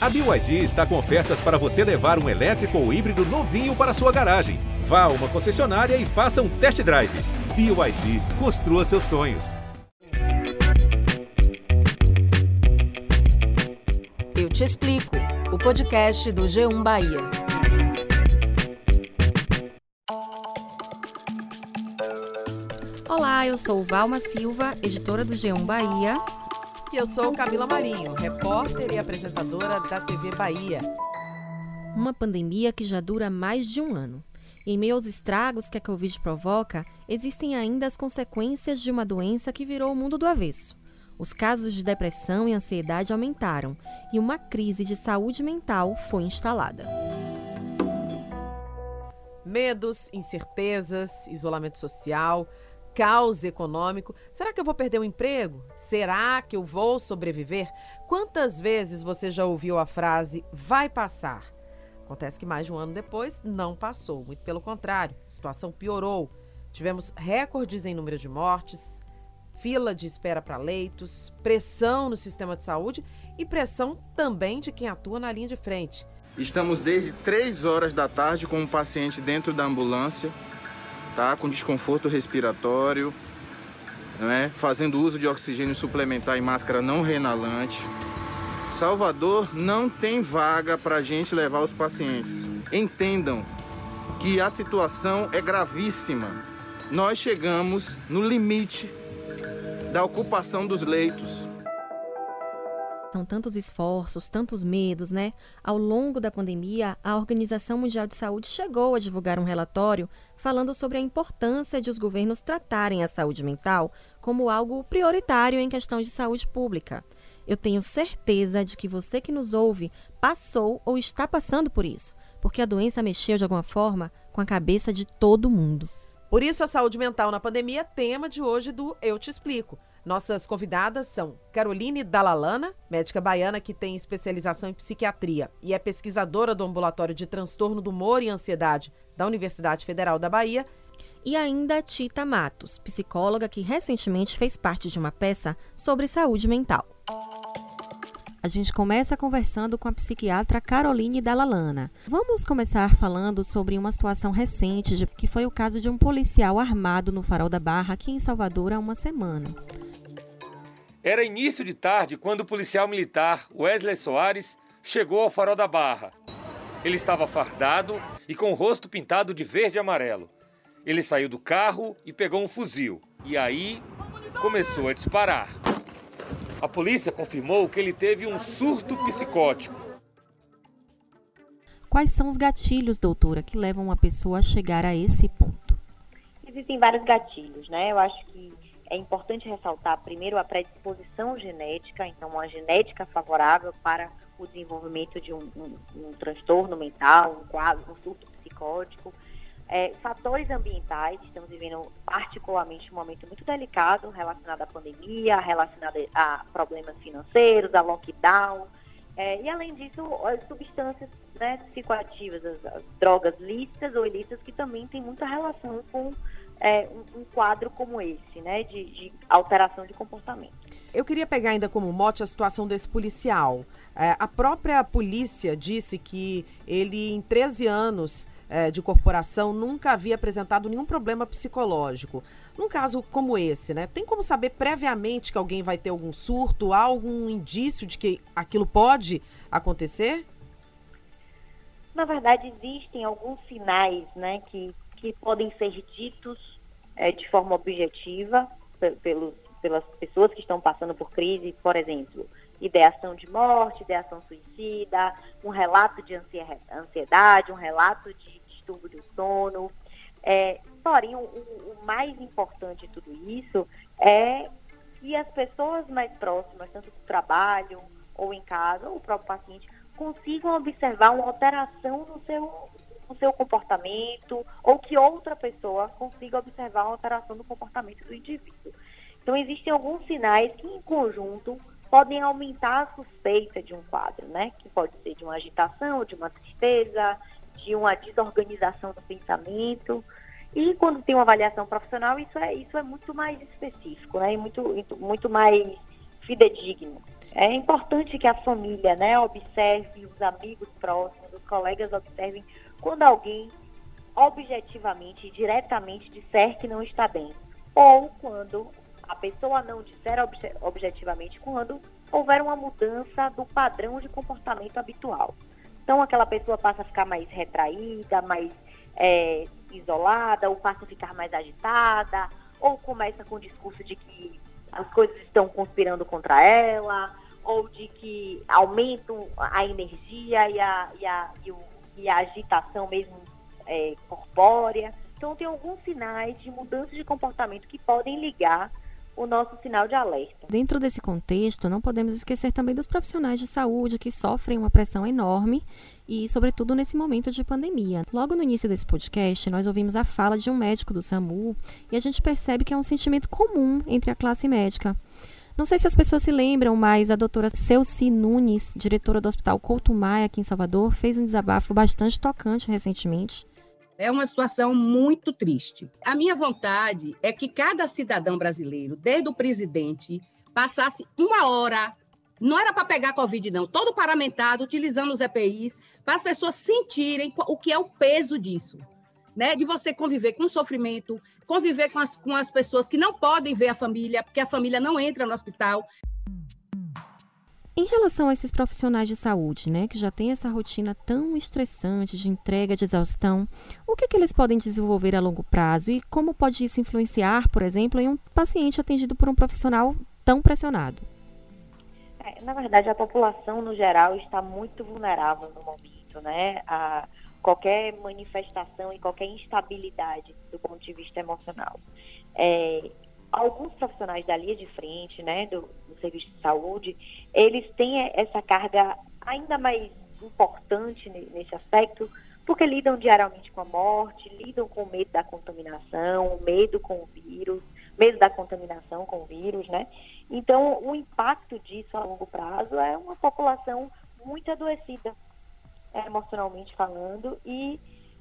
A BYD está com ofertas para você levar um elétrico ou híbrido novinho para sua garagem. Vá a uma concessionária e faça um test drive. BYD, construa seus sonhos. Eu te explico. O podcast do G1 Bahia. Olá, eu sou Valma Silva, editora do G1 Bahia. Eu sou Camila Marinho, repórter e apresentadora da TV Bahia. Uma pandemia que já dura mais de um ano. Em meio aos estragos que a Covid provoca, existem ainda as consequências de uma doença que virou o mundo do avesso. Os casos de depressão e ansiedade aumentaram e uma crise de saúde mental foi instalada. Medos, incertezas, isolamento social, caos econômico. Será que eu vou perder o emprego? Será que eu vou sobreviver? Quantas vezes você já ouviu a frase vai passar? Acontece que mais de um ano depois não passou, muito pelo contrário, a situação piorou. Tivemos recordes em número de mortes, fila de espera para leitos, pressão no sistema de saúde e pressão também de quem atua na linha de frente. Estamos desde 3 horas da tarde com um paciente dentro da ambulância tá? com desconforto respiratório, né? fazendo uso de oxigênio suplementar e máscara não renalante. Salvador não tem vaga para gente levar os pacientes. Entendam que a situação é gravíssima. Nós chegamos no limite da ocupação dos leitos. São tantos esforços, tantos medos, né? Ao longo da pandemia, a Organização Mundial de Saúde chegou a divulgar um relatório falando sobre a importância de os governos tratarem a saúde mental como algo prioritário em questão de saúde pública. Eu tenho certeza de que você que nos ouve passou ou está passando por isso, porque a doença mexeu de alguma forma com a cabeça de todo mundo. Por isso, a saúde mental na pandemia é tema de hoje do Eu Te Explico. Nossas convidadas são Caroline Dalalana, médica baiana que tem especialização em psiquiatria e é pesquisadora do ambulatório de transtorno do humor e ansiedade da Universidade Federal da Bahia. E ainda Tita Matos, psicóloga que recentemente fez parte de uma peça sobre saúde mental. A gente começa conversando com a psiquiatra Caroline Dalalana. Vamos começar falando sobre uma situação recente, que foi o caso de um policial armado no Farol da Barra, aqui em Salvador, há uma semana. Era início de tarde quando o policial militar Wesley Soares chegou ao farol da Barra. Ele estava fardado e com o rosto pintado de verde e amarelo. Ele saiu do carro e pegou um fuzil. E aí começou a disparar. A polícia confirmou que ele teve um surto psicótico. Quais são os gatilhos, doutora, que levam uma pessoa a chegar a esse ponto? Existem vários gatilhos, né? Eu acho que é importante ressaltar primeiro a predisposição genética, então uma genética favorável para o desenvolvimento de um, um, um transtorno mental, um quadro, um surto psicótico. É, fatores ambientais, estamos vivendo particularmente um momento muito delicado relacionado à pandemia, relacionado a problemas financeiros, a lockdown, é, e além disso, as substâncias né, psicoativas, as, as, drogas lícitas ou ilícitas, que também têm muita relação com é, um, um, quadro como esse, né, de, de, alteração de comportamento. Eu queria pegar ainda como mote a situação desse policial. É, a própria polícia disse que ele, em 13 anos é, de corporação, nunca havia apresentado nenhum problema psicológico. Num caso como esse, né, tem como saber previamente que alguém vai ter algum surto, há algum indício de que aquilo pode acontecer? Na verdade, existem alguns sinais né, que que podem ser ditos é, de forma objetiva pelos, pelas pessoas que estão passando por crise, por exemplo, ideação de morte, ideação suicida, um relato de ansiedade, um relato de distúrbio do sono. É, porém, o, o, mais importante de tudo isso é que as pessoas mais próximas, tanto do trabalho ou em casa, ou o próprio paciente, consigam observar uma alteração no seu, no seu comportamento ou que outra pessoa consiga observar uma alteração no comportamento do indivíduo. Então, existem alguns sinais que, em conjunto, podem aumentar a suspeita de um quadro, né? Que pode ser de uma agitação, de uma tristeza, de uma desorganização do pensamento. E quando tem uma avaliação profissional, isso é, isso é muito mais específico, né? E muito, muito mais fidedigno. É importante que a família, né, observe os amigos próximos, os colegas observem quando alguém objetivamente, diretamente disser que não está bem, ou quando a pessoa não disser objetivamente, quando houver uma mudança do padrão de comportamento habitual. Então, aquela pessoa passa a ficar mais retraída, mais é, isolada, ou passa a ficar mais agitada, ou começa com o discurso de que as coisas estão conspirando contra ela, ou de que aumentam a energia e a, e a, e o, e a agitação mesmo é, corpórea. Então, tem alguns sinais de mudança de comportamento que podem ligar o nosso sinal de alerta. Dentro desse contexto, não podemos esquecer também dos profissionais de saúde que sofrem uma pressão enorme e, sobretudo, nesse momento de pandemia. Logo no início desse podcast, nós ouvimos a fala de um médico do SAMU e a gente percebe que é um sentimento comum entre a classe médica. Não sei se as pessoas se lembram, mas a doutora Celci Nunes, diretora do Hospital Couto Maia, aqui em Salvador, fez um desabafo bastante tocante recentemente é uma situação muito triste. A minha vontade é que cada cidadão brasileiro, desde o presidente, passasse uma hora. Não era para pegar Covid, não. Todo paramentado, utilizando os EPIs, para as pessoas sentirem o que é o peso disso. Né? De você conviver com o sofrimento, conviver com as, com as pessoas que não podem ver a família, porque a família não entra no hospital. Em relação a esses profissionais de saúde, né, que já têm essa rotina tão estressante de entrega de exaustão, o que, é que eles podem desenvolver a longo prazo e como pode isso influenciar, por exemplo, em um paciente atendido por um profissional tão pressionado? É, na verdade, a população no geral está muito vulnerável no momento, né? A qualquer manifestação e qualquer instabilidade do ponto de vista emocional. É, alguns profissionais da linha de frente, né, do, do, serviço de saúde, eles têm essa carga ainda mais importante nesse aspecto, porque lidam diariamente com a morte, lidam com o medo da contaminação, o medo com o vírus, medo da contaminação com o vírus, né? Então, o impacto disso a longo prazo é uma população muito adoecida, emocionalmente falando, e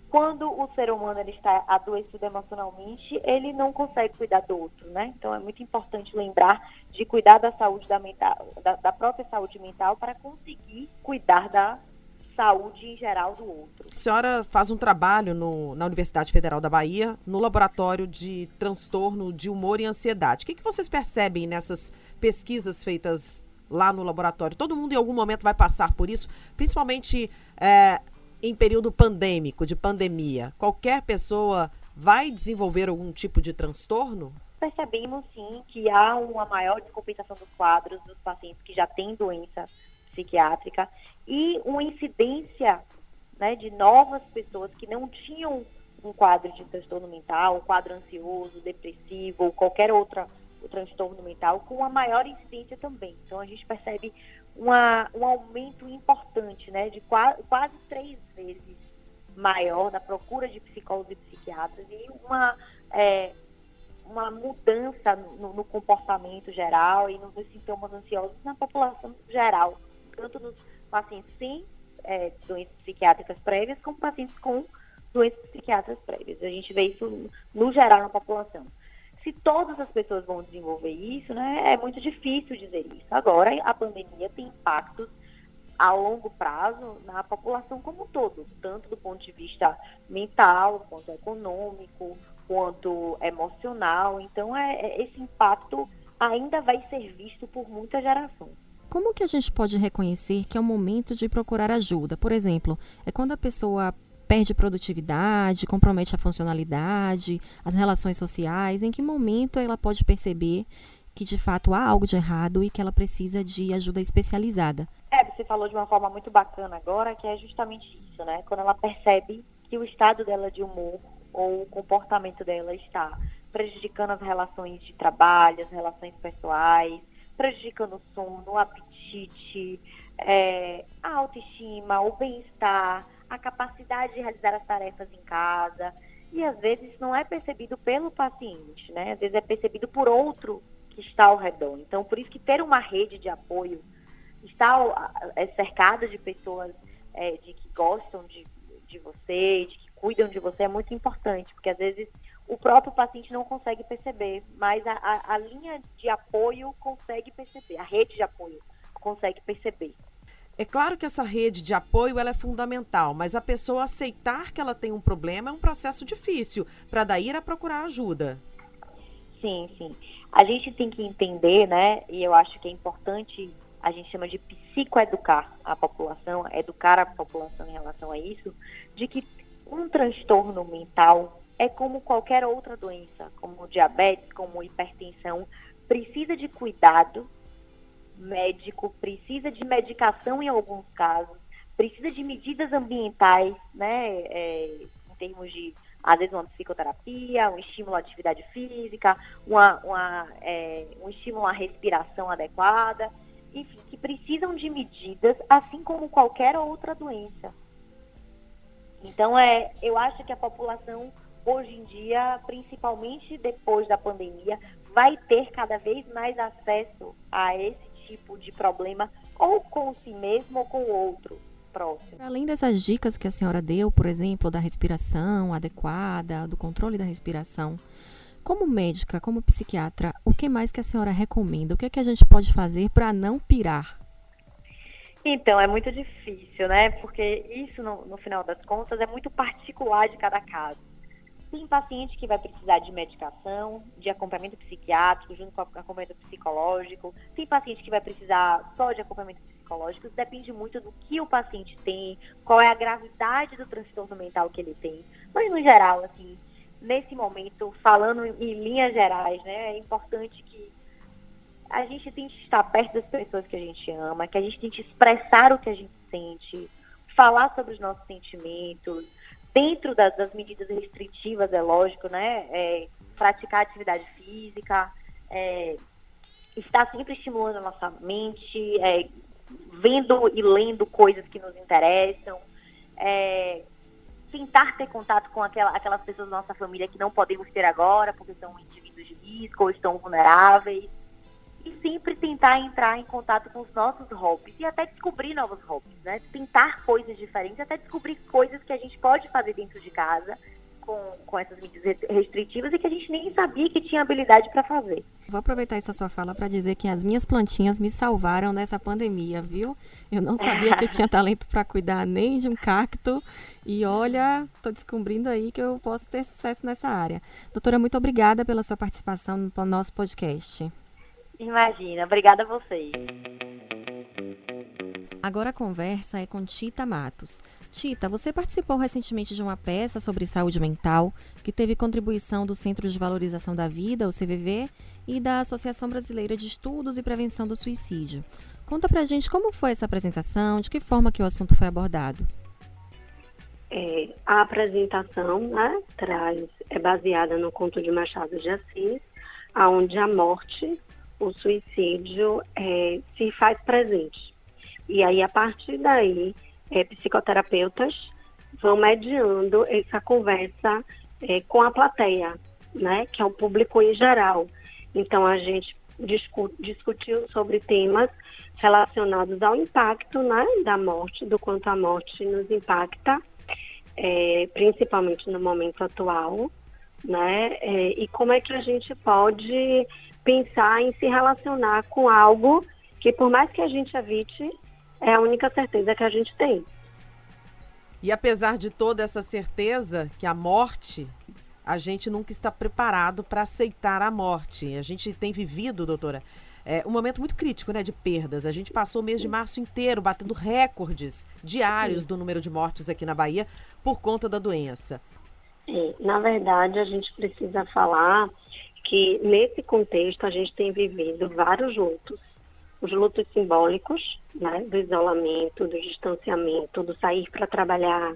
quando o ser humano ele está adoecido emocionalmente, ele não consegue cuidar do outro, né? Então é muito importante lembrar de cuidar da saúde da, mental, da, da própria saúde mental para conseguir cuidar da saúde em geral do outro. A senhora faz um trabalho no, na Universidade Federal da Bahia, no laboratório de transtorno de humor e ansiedade. O que, que vocês percebem nessas pesquisas feitas lá no laboratório? Todo mundo em algum momento vai passar por isso, principalmente é, em período pandêmico, de pandemia, qualquer pessoa vai desenvolver algum tipo de transtorno? Percebemos sim que há uma maior descompensação dos quadros dos pacientes que já têm doença psiquiátrica e uma incidência né, de novas pessoas que não tinham um quadro de transtorno mental, um quadro ansioso, depressivo ou qualquer outra o transtorno mental com uma maior incidência também. Então a gente percebe uma, um aumento importante, né, de quase, quase três vezes maior na procura de psicólogos e psiquiatras e uma, é, uma mudança no, no, comportamento geral e nos sintomas ansiosos na população geral, tanto nos pacientes sem é, doenças psiquiátricas prévias como pacientes com doenças psiquiátricas prévias. A gente vê isso no geral na população se todas as pessoas vão desenvolver isso, né, é muito difícil dizer isso. Agora, a pandemia tem impactos a longo prazo na população como um todo, tanto do ponto de vista mental, quanto econômico, quanto emocional. Então, é, é esse impacto ainda vai ser visto por muita geração. Como que a gente pode reconhecer que é o momento de procurar ajuda? Por exemplo, é quando a pessoa perde produtividade, compromete a funcionalidade, as relações sociais, em que momento ela pode perceber que de fato há algo de errado e que ela precisa de ajuda especializada. É, você falou de uma forma muito bacana agora, que é justamente isso, né? Quando ela percebe que o estado dela de humor ou o comportamento dela está prejudicando as relações de trabalho, as relações pessoais, prejudicando o sono, o apetite, é, a autoestima, o bem-estar, a capacidade de realizar as tarefas em casa. E às vezes não é percebido pelo paciente, né? Às vezes é percebido por outro que está ao redor. Então, por isso que ter uma rede de apoio, estar é, cercada de pessoas é, de que gostam de, de você, de que cuidam de você, é muito importante, porque às vezes o próprio paciente não consegue perceber, mas a, a, a linha de apoio consegue perceber, a rede de apoio consegue perceber. É claro que essa rede de apoio ela é fundamental, mas a pessoa aceitar que ela tem um problema é um processo difícil para daí ir a procurar ajuda. Sim, sim. A gente tem que entender, né? E eu acho que é importante, a gente chama de psicoeducar a população, educar a população em relação a isso, de que um transtorno mental é como qualquer outra doença, como diabetes, como hipertensão, precisa de cuidado médico, precisa de medicação em alguns casos, precisa de medidas ambientais, né, é, em termos de, às vezes, uma psicoterapia, um estímulo à atividade física, uma, uma, é, um estímulo à respiração adequada, enfim, que precisam de medidas, assim como qualquer outra doença. Então, é, eu acho que a população, hoje em dia, principalmente depois da pandemia, vai ter cada vez mais acesso a esse tipo de problema, ou com si mesmo ou com o outro próximo. Além dessas dicas que a senhora deu, por exemplo, da respiração adequada, do controle da respiração, como médica, como psiquiatra, o que mais que a senhora recomenda? O que é que a gente pode fazer para não pirar? Então, é muito difícil, né? Porque isso, no, no final das contas, é muito particular de cada caso. Tem paciente que vai precisar de medicação, de acompanhamento psiquiátrico, junto com acompanhamento psicológico. Tem paciente que vai precisar só de acompanhamento psicológico. Depende muito do que o paciente tem, qual é a gravidade do transtorno mental que ele tem. Mas, no geral, assim, nesse momento, falando em linhas gerais, né, é importante que a gente tente estar perto das pessoas que a gente ama, que a gente tente expressar o que a gente sente, falar sobre os nossos sentimentos, dentro das, das medidas restritivas, é lógico, né? É, praticar atividade física, é, estar sempre estimulando a nossa mente, é, vendo e lendo coisas que nos interessam, é, tentar ter contato com aquela, aquelas pessoas da nossa família que não podemos ter agora, porque são indivíduos de risco ou estão vulneráveis e sempre tentar entrar em contato com os nossos hobbies e até descobrir novos hobbies, né? Tentar coisas diferentes, até descobrir coisas que a gente pode fazer dentro de casa com, com essas medidas restritivas e que a gente nem sabia que tinha habilidade para fazer. Vou aproveitar essa sua fala para dizer que as minhas plantinhas me salvaram nessa pandemia, viu? Eu não sabia que eu tinha talento para cuidar nem de um cacto e olha, estou descobrindo aí que eu posso ter sucesso nessa área. Doutora, muito obrigada pela sua participação no nosso podcast. Imagina, obrigada a vocês. Agora a conversa é com Tita Matos. Tita, você participou recentemente de uma peça sobre saúde mental que teve contribuição do Centro de Valorização da Vida, o CVV, e da Associação Brasileira de Estudos e Prevenção do Suicídio. Conta pra gente como foi essa apresentação, de que forma que o assunto foi abordado. É, a apresentação né, traz, é baseada no conto de Machado de Assis, onde a morte o suicídio é, se faz presente. E aí, a partir daí, é, psicoterapeutas vão mediando essa conversa é, com a plateia, né, que é o público em geral. Então, a gente discu discutiu sobre temas relacionados ao impacto né, da morte, do quanto a morte nos impacta, é, principalmente no momento atual, né, é, e como é que a gente pode pensar em se relacionar com algo que, por mais que a gente evite, é a única certeza que a gente tem. E apesar de toda essa certeza que a morte, a gente nunca está preparado para aceitar a morte. A gente tem vivido, doutora, é, um momento muito crítico, né, de perdas. A gente passou o mês de março inteiro batendo recordes diários do número de mortes aqui na Bahia por conta da doença. Na verdade, a gente precisa falar que nesse contexto a gente tem vivido vários lutos. Os lutos simbólicos, né, do isolamento, do distanciamento, do sair para trabalhar,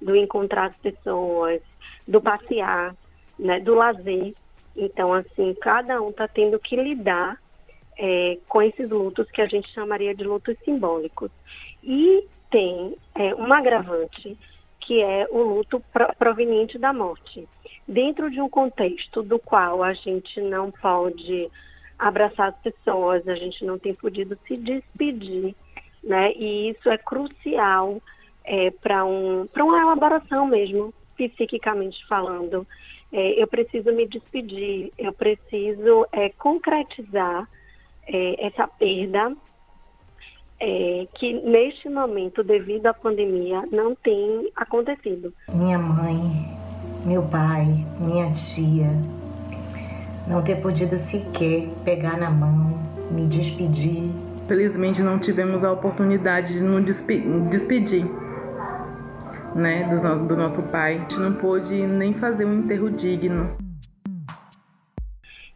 do encontrar as pessoas, do passear, né, do lazer. Então, assim, cada um está tendo que lidar é, com esses lutos que a gente chamaria de lutos simbólicos. E tem é, um agravante, que é o luto proveniente da morte dentro de um contexto do qual a gente não pode abraçar as pessoas, a gente não tem podido se despedir, né? E isso é crucial é, para um, uma elaboração mesmo, psiquicamente falando. É, eu preciso me despedir, eu preciso é, concretizar é, essa perda é, que neste momento, devido à pandemia, não tem acontecido. Minha mãe, meu pai, minha tia, não ter podido sequer pegar na mão, me despedir. Felizmente não tivemos a oportunidade de nos despedir né, do, do nosso pai. A gente não pôde nem fazer um enterro digno.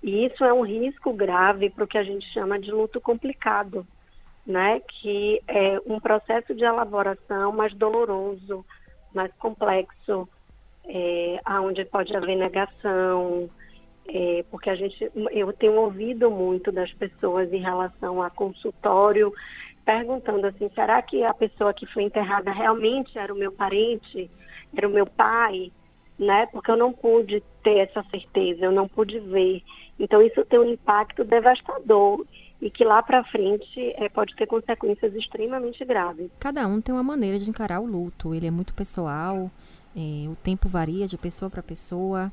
E isso é um risco grave para o que a gente chama de luto complicado, né? que é um processo de elaboração mais doloroso, mais complexo, é, onde pode haver negação, é, porque a gente, eu tenho ouvido muito das pessoas em relação a consultório, perguntando assim, será que a pessoa que foi enterrada realmente era o meu parente, era o meu pai, né? Porque eu não pude ter essa certeza, eu não pude ver. Então isso tem um impacto devastador e que lá para frente é, pode ter consequências extremamente graves. Cada um tem uma maneira de encarar o luto. Ele é muito pessoal, é, o tempo varia de pessoa para pessoa.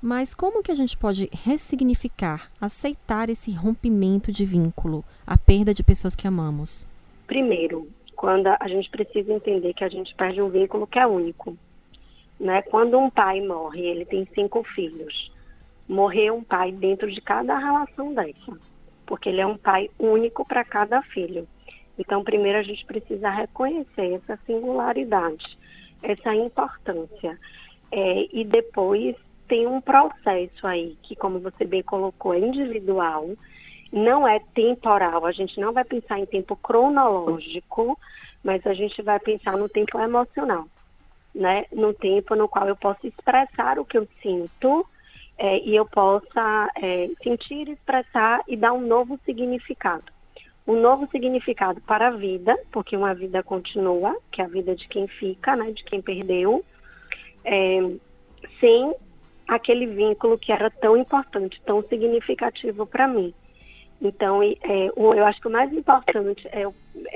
Mas como que a gente pode ressignificar, aceitar esse rompimento de vínculo, a perda de pessoas que amamos? Primeiro, quando a gente precisa entender que a gente perde um vínculo que é único. Né? Quando um pai morre, ele tem cinco filhos. Morrer um pai dentro de cada relação dessa, porque ele é um pai único para cada filho. Então, primeiro a gente precisa reconhecer essa singularidade, essa importância. É, e depois tem um processo aí que, como você bem colocou, é individual, não é temporal. A gente não vai pensar em tempo cronológico, mas a gente vai pensar no tempo emocional, né? No tempo no qual eu posso expressar o que eu sinto é, e eu possa é, sentir, expressar e dar um novo significado. Um novo significado para a vida, porque uma vida continua, que é a vida de quem fica, né? De quem perdeu, é, sem aquele vínculo que era tão importante, tão significativo para mim. Então, é, eu acho que o mais importante é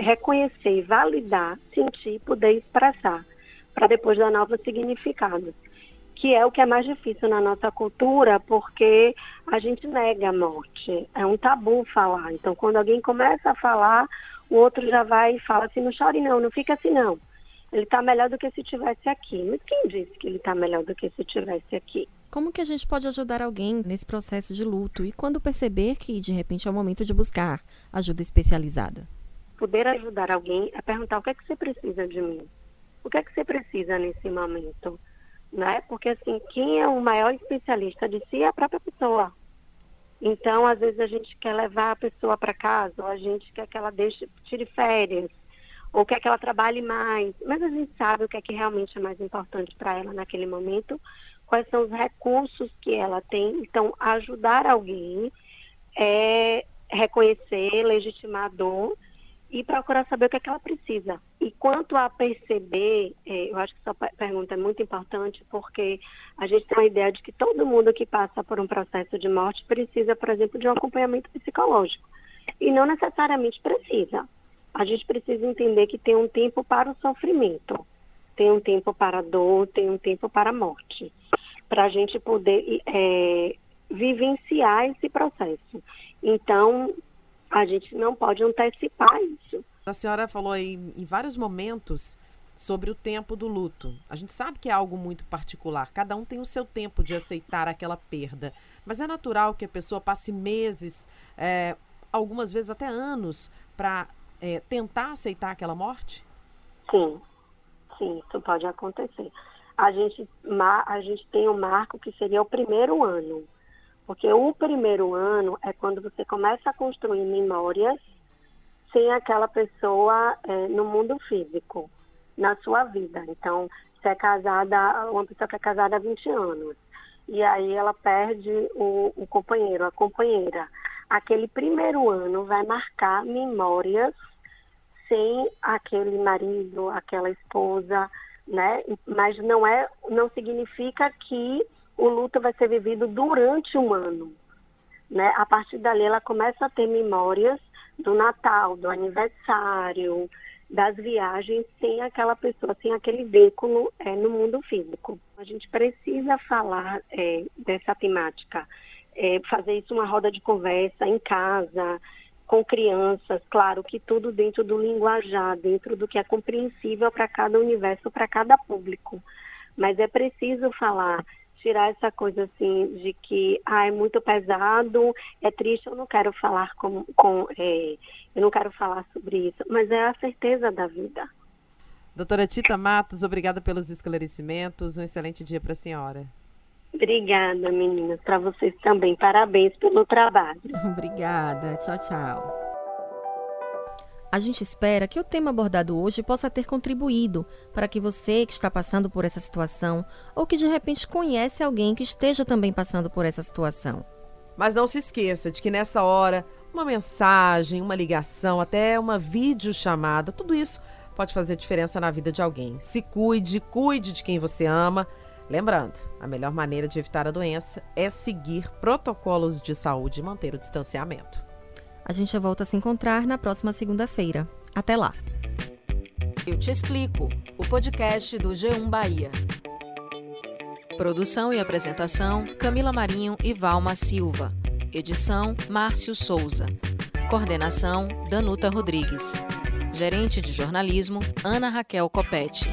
reconhecer, validar, sentir, poder expressar, para depois dar novos significados. Que é o que é mais difícil na nossa cultura, porque a gente nega a morte. É um tabu falar. Então, quando alguém começa a falar, o outro já vai e fala assim: não chore não, não fica assim não. Ele está melhor do que se estivesse aqui. Mas quem disse que ele está melhor do que se estivesse aqui? Como que a gente pode ajudar alguém nesse processo de luto e quando perceber que de repente é o momento de buscar ajuda especializada? Poder ajudar alguém é perguntar o que é que você precisa de mim? O que é que você precisa nesse momento? Né? Porque assim, quem é o maior especialista de si é a própria pessoa. Então, às vezes a gente quer levar a pessoa para casa, ou a gente quer que ela deixe, tire férias, ou quer que ela trabalhe mais, mas a gente sabe o que é que realmente é mais importante para ela naquele momento quais são os recursos que ela tem. Então, ajudar alguém é reconhecer, legitimar a dor e procurar saber o que, é que ela precisa. E quanto a perceber, é, eu acho que essa pergunta é muito importante, porque a gente tem uma ideia de que todo mundo que passa por um processo de morte precisa, por exemplo, de um acompanhamento psicológico. E não necessariamente precisa. A gente precisa entender que tem um tempo para o sofrimento, tem um tempo para a dor, tem um tempo para a morte para a gente poder é, vivenciar esse processo. Então, a gente não pode antecipar. A senhora falou em vários momentos sobre o tempo do luto. A gente sabe que é algo muito particular, cada um tem o seu tempo de aceitar aquela perda. Mas é natural que a pessoa passe meses, é, algumas vezes até anos, para é, tentar aceitar aquela morte? Sim, sim, isso pode acontecer a gente, a gente tem um marco que seria o primeiro ano. Porque o primeiro ano é quando você começa a construir memórias sem aquela pessoa é, no mundo físico, na sua vida. Então, você é casada, uma pessoa que é casada há 20 anos, e aí ela perde o, o companheiro, a companheira. Aquele primeiro ano vai marcar memórias sem aquele marido, aquela esposa, né? Mas não é, não significa que o luto vai ser vivido durante um ano, né? A partir dali ela começa a ter memórias do Natal, do aniversário, das viagens sem aquela pessoa, sem aquele vínculo é, no mundo físico. A gente precisa falar é, dessa temática, é, fazer isso uma roda de conversa em casa, com crianças, claro que tudo dentro do linguajar, dentro do que é compreensível para cada universo, para cada público. Mas é preciso falar, tirar essa coisa assim de que ah, é muito pesado, é triste, eu não quero falar com, com é, eu não quero falar sobre isso, mas é a certeza da vida. Doutora Tita Matos, obrigada pelos esclarecimentos. Um excelente dia para a senhora. Obrigada, meninas. Para vocês também. Parabéns pelo trabalho. Obrigada. Tchau, tchau. A gente espera que o tema abordado hoje possa ter contribuído para que você que está passando por essa situação ou que de repente conhece alguém que esteja também passando por essa situação. Mas não se esqueça de que nessa hora, uma mensagem, uma ligação, até uma videochamada, tudo isso pode fazer diferença na vida de alguém. Se cuide, cuide de quem você ama. Lembrando, a melhor maneira de evitar a doença é seguir protocolos de saúde e manter o distanciamento. A gente volta a se encontrar na próxima segunda-feira. Até lá. Eu te explico. O podcast do G1 Bahia. Produção e apresentação: Camila Marinho e Valma Silva. Edição: Márcio Souza. Coordenação: Danuta Rodrigues. Gerente de jornalismo: Ana Raquel Copete.